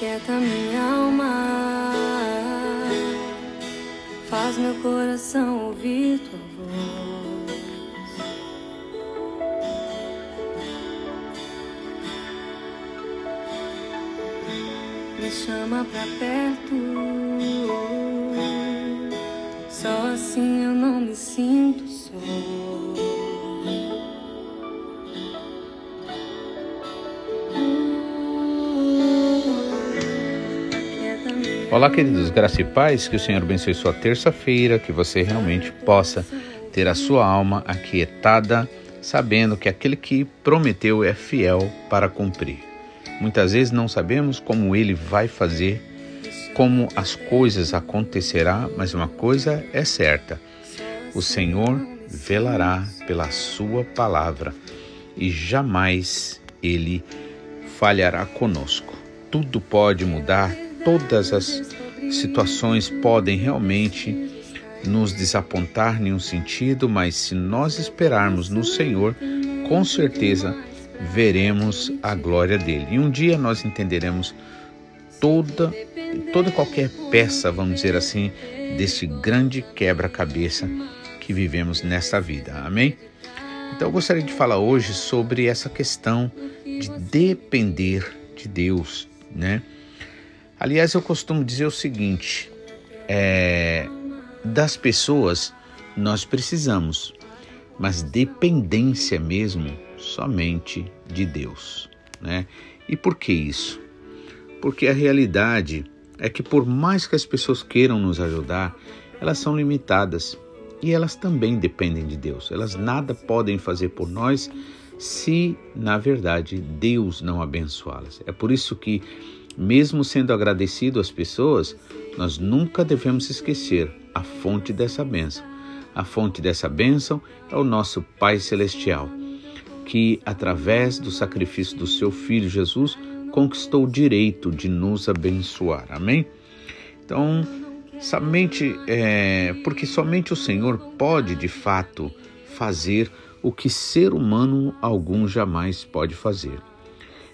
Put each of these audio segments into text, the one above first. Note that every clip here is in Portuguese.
Aquieta minha alma, faz meu coração ouvir tua voz. Me chama pra perto, só assim eu Olá, queridos, graça e paz, que o Senhor abençoe sua terça-feira, que você realmente possa ter a sua alma aquietada, sabendo que aquele que prometeu é fiel para cumprir. Muitas vezes não sabemos como ele vai fazer, como as coisas acontecerá, mas uma coisa é certa: o Senhor velará pela sua palavra e jamais ele falhará conosco. Tudo pode mudar, todas as situações podem realmente nos desapontar em um sentido, mas se nós esperarmos no Senhor, com certeza veremos a glória dele. E um dia nós entenderemos toda toda qualquer peça, vamos dizer assim, desse grande quebra-cabeça que vivemos nesta vida. Amém? Então eu gostaria de falar hoje sobre essa questão de depender de Deus, né? Aliás, eu costumo dizer o seguinte: é, das pessoas nós precisamos, mas dependência mesmo somente de Deus, né? E por que isso? Porque a realidade é que por mais que as pessoas queiram nos ajudar, elas são limitadas e elas também dependem de Deus. Elas nada podem fazer por nós se, na verdade, Deus não abençoá-las. É por isso que mesmo sendo agradecido às pessoas, nós nunca devemos esquecer a fonte dessa bênção. A fonte dessa bênção é o nosso Pai Celestial, que, através do sacrifício do seu Filho Jesus, conquistou o direito de nos abençoar. Amém? Então, somente, é, porque somente o Senhor pode, de fato, fazer o que ser humano algum jamais pode fazer.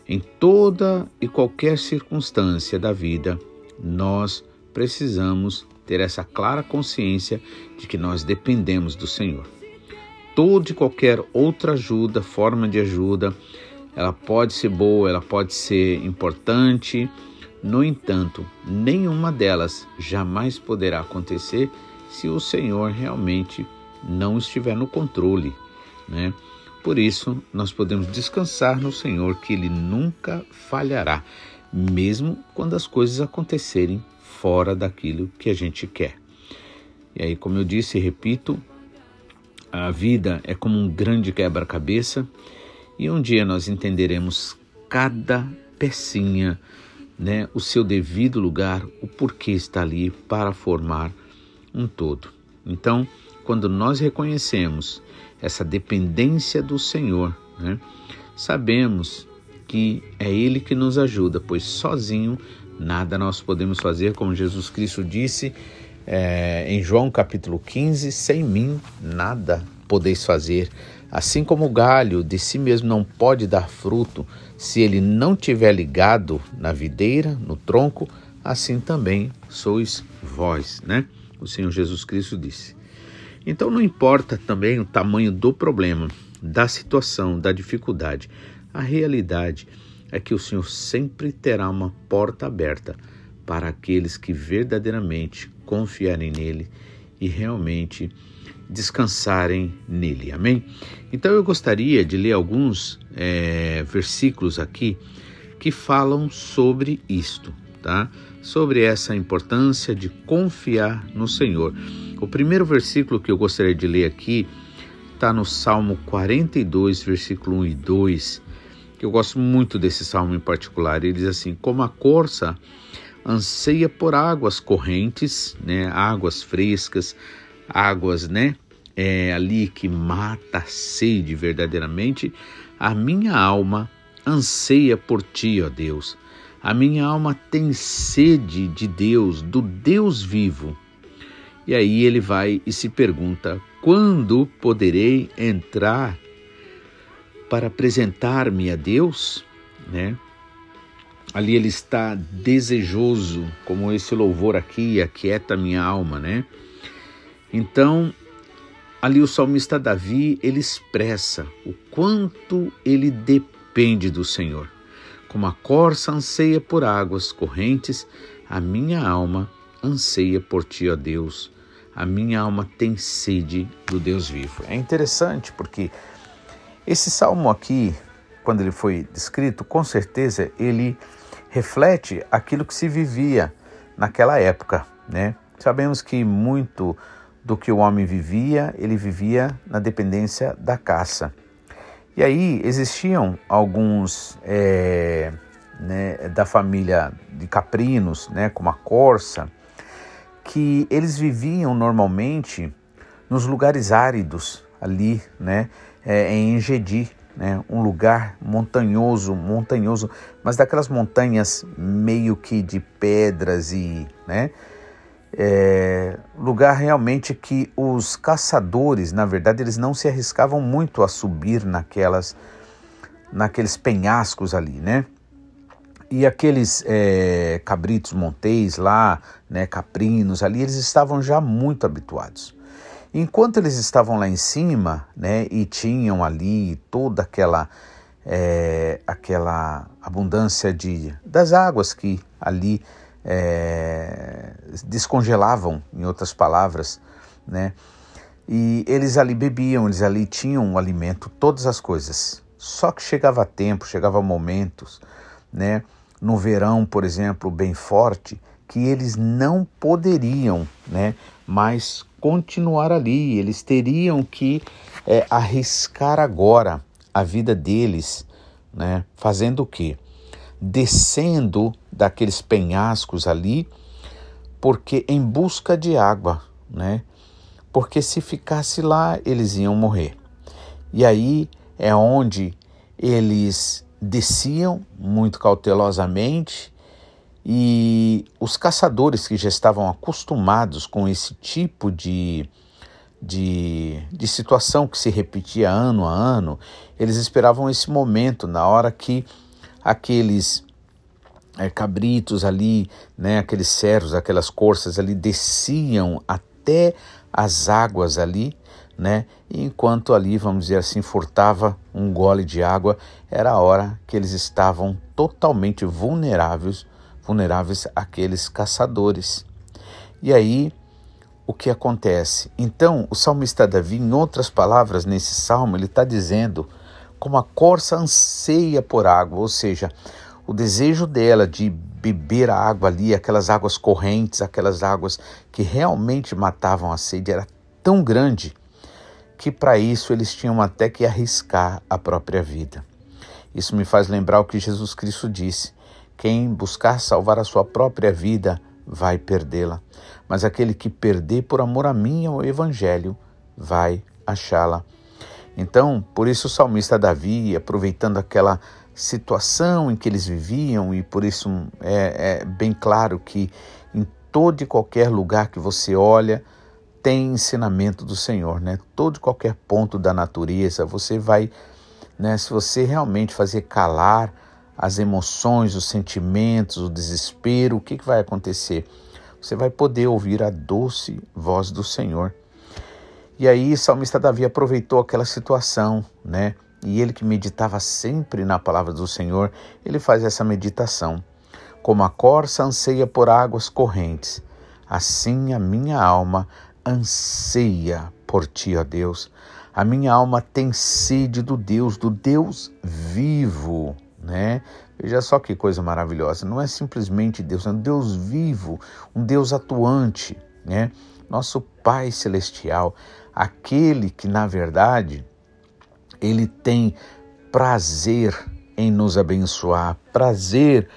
Em toda e qualquer circunstância da vida, nós precisamos ter essa clara consciência de que nós dependemos do Senhor. Toda e qualquer outra ajuda, forma de ajuda, ela pode ser boa, ela pode ser importante, no entanto, nenhuma delas jamais poderá acontecer se o Senhor realmente não estiver no controle, né? Por isso, nós podemos descansar no Senhor que Ele nunca falhará, mesmo quando as coisas acontecerem fora daquilo que a gente quer. E aí, como eu disse e repito, a vida é como um grande quebra-cabeça e um dia nós entenderemos cada pecinha, né, o seu devido lugar, o porquê está ali para formar um todo. Então, quando nós reconhecemos essa dependência do Senhor, né? sabemos que é Ele que nos ajuda, pois sozinho nada nós podemos fazer, como Jesus Cristo disse é, em João capítulo 15: sem mim nada podeis fazer. Assim como o galho de si mesmo não pode dar fruto se ele não tiver ligado na videira, no tronco, assim também sois vós, né? O Senhor Jesus Cristo disse. Então não importa também o tamanho do problema, da situação, da dificuldade. A realidade é que o Senhor sempre terá uma porta aberta para aqueles que verdadeiramente confiarem nele e realmente descansarem nele. Amém? Então eu gostaria de ler alguns é, versículos aqui que falam sobre isto, tá? Sobre essa importância de confiar no Senhor. O primeiro versículo que eu gostaria de ler aqui está no Salmo 42, versículo 1 e 2, que eu gosto muito desse salmo em particular. Ele diz assim: Como a corça anseia por águas correntes, né, águas frescas, águas, né, é, ali que mata a sede verdadeiramente, a minha alma anseia por ti, ó Deus. A minha alma tem sede de Deus, do Deus vivo. E aí ele vai e se pergunta: quando poderei entrar para apresentar-me a Deus? Né? ali ele está desejoso, como esse louvor aqui, aquieta minha alma, né? Então, ali o salmista Davi, ele expressa o quanto ele depende do Senhor. Como a corça anseia por águas correntes, a minha alma anseia por ti, ó Deus. A minha alma tem sede do Deus vivo. É interessante porque esse salmo aqui, quando ele foi descrito, com certeza ele reflete aquilo que se vivia naquela época, né? Sabemos que muito do que o homem vivia, ele vivia na dependência da caça. E aí existiam alguns é, né, da família de caprinos, né, como a corça, que eles viviam normalmente nos lugares áridos ali, né, é, em Engedi, né, um lugar montanhoso, montanhoso, mas daquelas montanhas meio que de pedras e, né, é, lugar realmente que os caçadores, na verdade, eles não se arriscavam muito a subir naquelas, naqueles penhascos ali, né? E aqueles é, cabritos monteis lá, né, caprinos ali, eles estavam já muito habituados. Enquanto eles estavam lá em cima, né, e tinham ali toda aquela é, aquela abundância de das águas que ali é, descongelavam, em outras palavras, né? E eles ali bebiam, eles ali tinham o alimento, todas as coisas. Só que chegava tempo, chegava momentos, né? No verão, por exemplo, bem forte, que eles não poderiam, né? Mais continuar ali. Eles teriam que é, arriscar agora a vida deles, né? Fazendo o quê? descendo daqueles penhascos ali, porque em busca de água, né? Porque se ficasse lá, eles iam morrer. E aí é onde eles desciam muito cautelosamente e os caçadores que já estavam acostumados com esse tipo de, de, de situação que se repetia ano a ano, eles esperavam esse momento na hora que aqueles é, cabritos ali, né, aqueles cerros, aquelas corças ali desciam até as águas ali, né? E enquanto ali, vamos dizer assim, furtava um gole de água, era a hora que eles estavam totalmente vulneráveis, vulneráveis àqueles caçadores. E aí, o que acontece? Então, o salmista Davi, em outras palavras, nesse salmo, ele está dizendo como a corça anseia por água, ou seja, o desejo dela de beber a água ali, aquelas águas correntes, aquelas águas que realmente matavam a sede, era tão grande que para isso eles tinham até que arriscar a própria vida. Isso me faz lembrar o que Jesus Cristo disse: quem buscar salvar a sua própria vida vai perdê-la, mas aquele que perder por amor a mim e ao Evangelho vai achá-la. Então, por isso o salmista Davi, aproveitando aquela situação em que eles viviam, e por isso é, é bem claro que em todo e qualquer lugar que você olha, tem ensinamento do Senhor, né? Todo qualquer ponto da natureza, você vai, né? Se você realmente fazer calar as emoções, os sentimentos, o desespero, o que, que vai acontecer? Você vai poder ouvir a doce voz do Senhor. E aí salmista Davi aproveitou aquela situação, né? E ele que meditava sempre na palavra do Senhor, ele faz essa meditação. Como a corça anseia por águas correntes, assim a minha alma anseia por ti, ó Deus. A minha alma tem sede do Deus, do Deus vivo, né? Veja só que coisa maravilhosa. Não é simplesmente Deus, é um Deus vivo, um Deus atuante, né? Nosso Pai celestial aquele que, na verdade, ele tem prazer em nos abençoar, prazer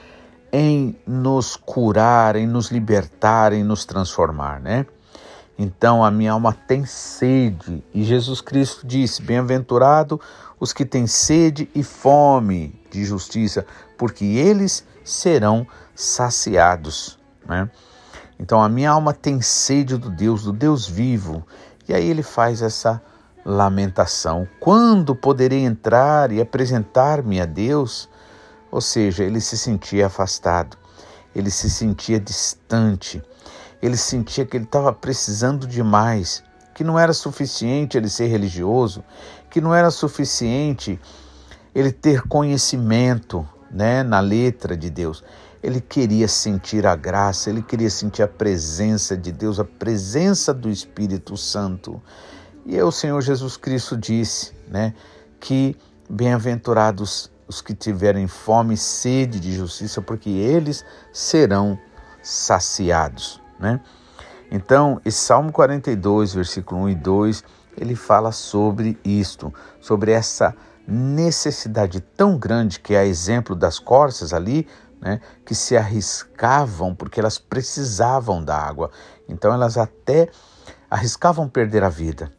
em nos curar, em nos libertar, em nos transformar, né? Então a minha alma tem sede, e Jesus Cristo disse: Bem-aventurado os que têm sede e fome de justiça, porque eles serão saciados, né? Então a minha alma tem sede do Deus, do Deus vivo, e aí ele faz essa lamentação: Quando poderei entrar e apresentar-me a Deus? Ou seja, ele se sentia afastado, ele se sentia distante, ele sentia que ele estava precisando de mais, que não era suficiente ele ser religioso, que não era suficiente ele ter conhecimento né, na letra de Deus. Ele queria sentir a graça, ele queria sentir a presença de Deus, a presença do Espírito Santo. E o Senhor Jesus Cristo disse né, que bem-aventurados os que tiverem fome e sede de justiça, porque eles serão saciados. Né? Então, esse Salmo 42, versículo 1 e 2, ele fala sobre isto, sobre essa necessidade tão grande que é a exemplo das corças ali, né, que se arriscavam porque elas precisavam da água. Então elas até arriscavam perder a vida.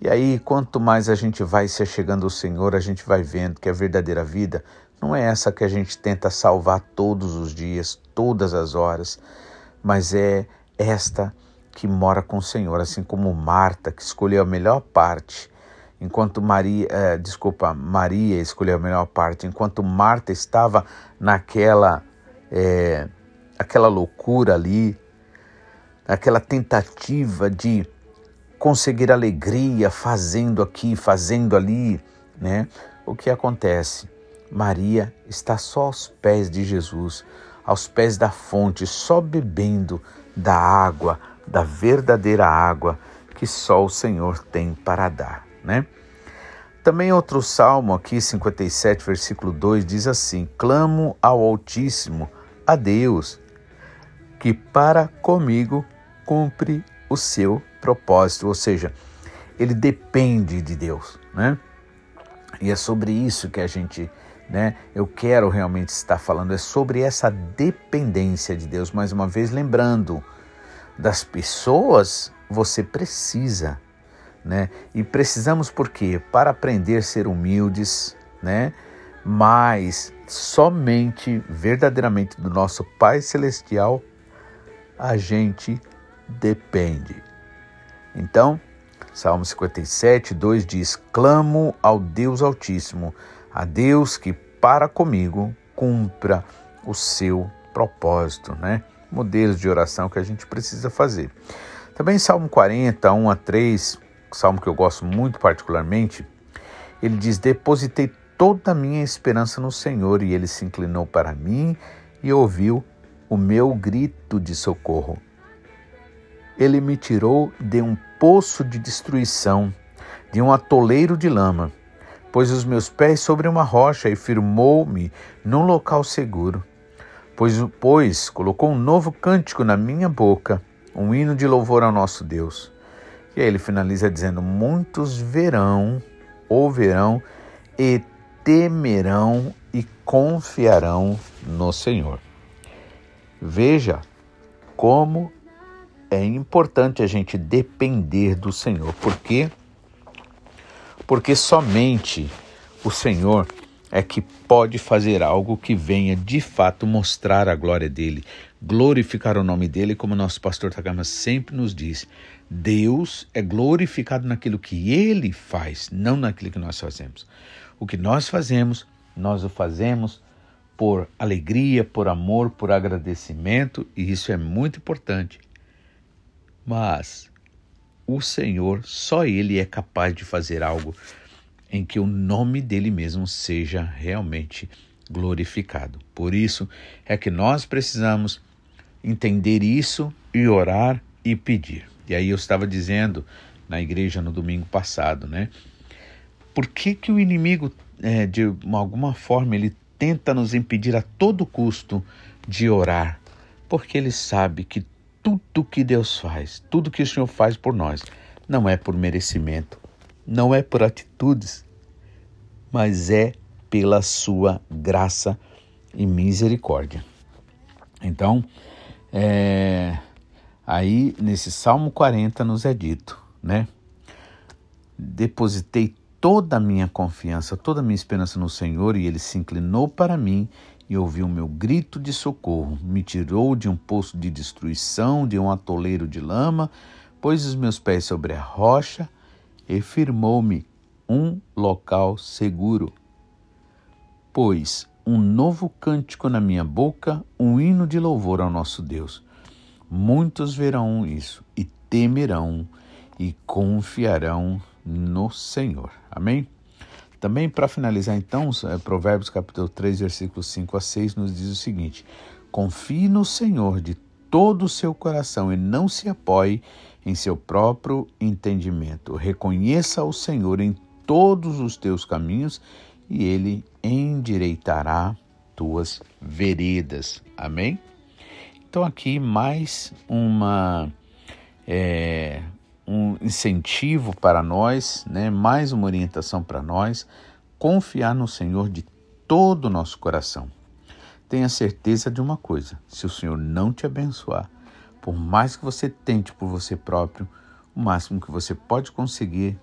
E aí, quanto mais a gente vai se chegando ao Senhor, a gente vai vendo que a verdadeira vida não é essa que a gente tenta salvar todos os dias, todas as horas, mas é esta que mora com o Senhor, assim como Marta, que escolheu a melhor parte, enquanto Maria, eh, desculpa, Maria escolheu a melhor parte, enquanto Marta estava naquela é, aquela loucura ali, aquela tentativa de conseguir alegria fazendo aqui, fazendo ali, né? O que acontece? Maria está só aos pés de Jesus, aos pés da fonte, só bebendo da água, da verdadeira água que só o Senhor tem para dar, né? Também outro salmo aqui, 57, versículo 2, diz assim: Clamo ao Altíssimo, a Deus, que para comigo cumpre o seu propósito, ou seja, ele depende de Deus, né? E é sobre isso que a gente, né, eu quero realmente estar falando, é sobre essa dependência de Deus. Mais uma vez, lembrando, das pessoas você precisa, né? E precisamos por quê? Para aprender a ser humildes, né? Mas somente verdadeiramente do nosso Pai celestial a gente depende. Então, Salmo 57, 2 diz: Clamo ao Deus Altíssimo, a Deus que para comigo cumpra o seu propósito, né? Modelos de oração que a gente precisa fazer. Também Salmo 40, 1 a 3, salmo que eu gosto muito particularmente, ele diz: Depositei toda a minha esperança no Senhor, e ele se inclinou para mim e ouviu o meu grito de socorro. Ele me tirou de um poço de destruição, de um atoleiro de lama, pôs os meus pés sobre uma rocha e firmou-me num local seguro. Pois, pois colocou um novo cântico na minha boca, um hino de louvor ao nosso Deus. E aí ele finaliza dizendo: Muitos verão, ou verão, e temerão e confiarão no Senhor. Veja como é importante a gente depender do Senhor. Por quê? Porque somente o Senhor é que pode fazer algo que venha de fato mostrar a glória dele, glorificar o nome dele, como nosso pastor Takama sempre nos diz. Deus é glorificado naquilo que ele faz, não naquilo que nós fazemos. O que nós fazemos, nós o fazemos por alegria, por amor, por agradecimento, e isso é muito importante. Mas o Senhor, só Ele é capaz de fazer algo em que o nome dele mesmo seja realmente glorificado. Por isso é que nós precisamos entender isso e orar e pedir. E aí eu estava dizendo na igreja no domingo passado, né? Por que, que o inimigo, é, de alguma forma, ele tenta nos impedir a todo custo de orar? Porque ele sabe que tudo que Deus faz, tudo que o Senhor faz por nós, não é por merecimento, não é por atitudes, mas é pela sua graça e misericórdia. Então, é, aí nesse Salmo 40 nos é dito, né? Depositei toda a minha confiança, toda a minha esperança no Senhor e ele se inclinou para mim e ouviu meu grito de socorro. Me tirou de um poço de destruição, de um atoleiro de lama, pôs os meus pés sobre a rocha e firmou-me um local seguro. Pois um novo cântico na minha boca, um hino de louvor ao nosso Deus. Muitos verão isso e temerão e confiarão no Senhor. Amém? Também para finalizar então, é, Provérbios capítulo 3, versículos 5 a 6 nos diz o seguinte: Confie no Senhor de todo o seu coração e não se apoie em seu próprio entendimento. Reconheça o Senhor em todos os teus caminhos e ele endireitará tuas veredas. Amém? Então aqui mais uma é, um incentivo para nós, né? mais uma orientação para nós, confiar no Senhor de todo o nosso coração. Tenha certeza de uma coisa: se o Senhor não te abençoar, por mais que você tente por você próprio, o máximo que você pode conseguir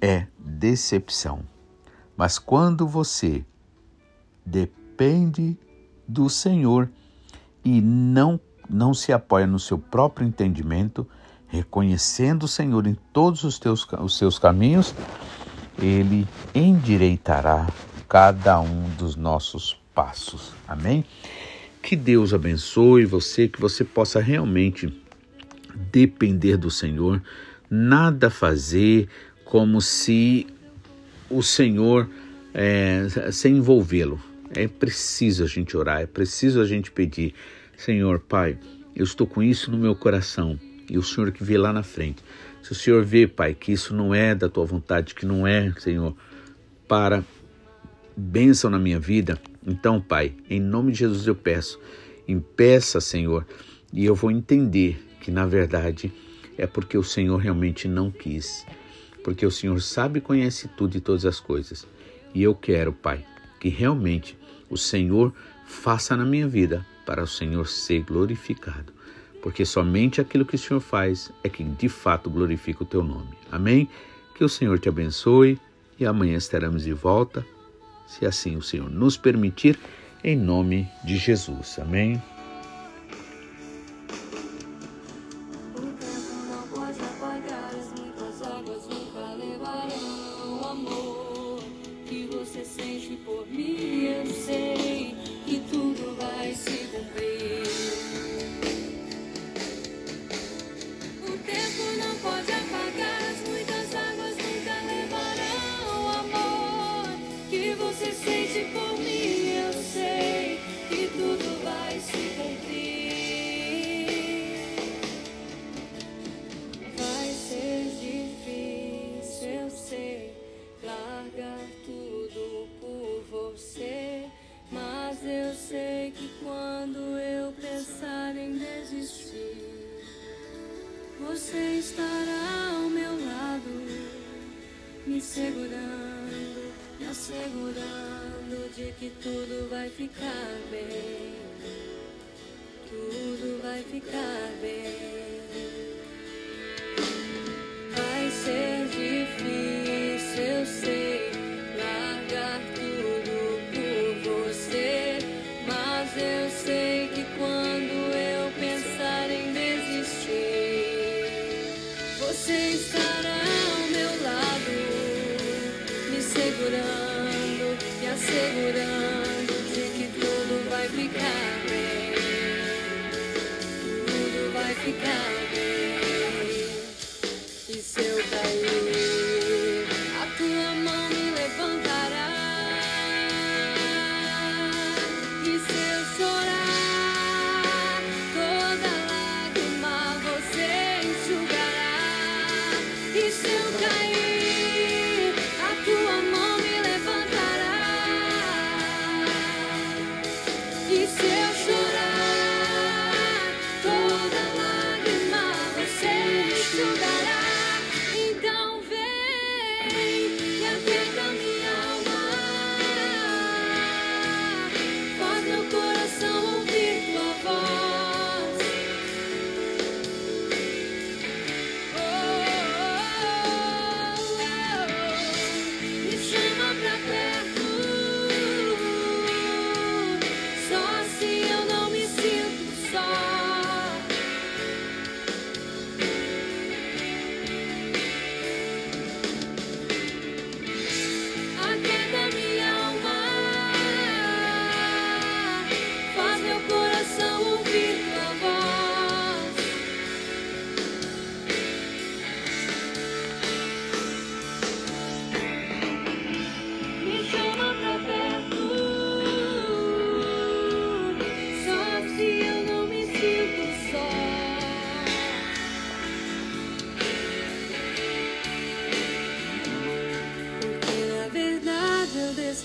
é decepção. Mas quando você depende do Senhor e não não se apoia no seu próprio entendimento, reconhecendo o Senhor em todos os, teus, os seus caminhos, ele endireitará cada um dos nossos passos. Amém? Que Deus abençoe você, que você possa realmente depender do Senhor, nada fazer como se o Senhor é, sem envolvê-lo. É preciso a gente orar, é preciso a gente pedir, Senhor, Pai, eu estou com isso no meu coração e o Senhor que vê lá na frente. Se o Senhor vê, Pai, que isso não é da tua vontade, que não é, Senhor, para bênção na minha vida, então, Pai, em nome de Jesus eu peço, impeça, Senhor, e eu vou entender que na verdade é porque o Senhor realmente não quis, porque o Senhor sabe e conhece tudo e todas as coisas. E eu quero, Pai, que realmente o Senhor faça na minha vida para o Senhor ser glorificado porque somente aquilo que o Senhor faz é que de fato glorifica o teu nome. Amém? Que o Senhor te abençoe e amanhã estaremos de volta, se assim o Senhor nos permitir, em nome de Jesus. Amém?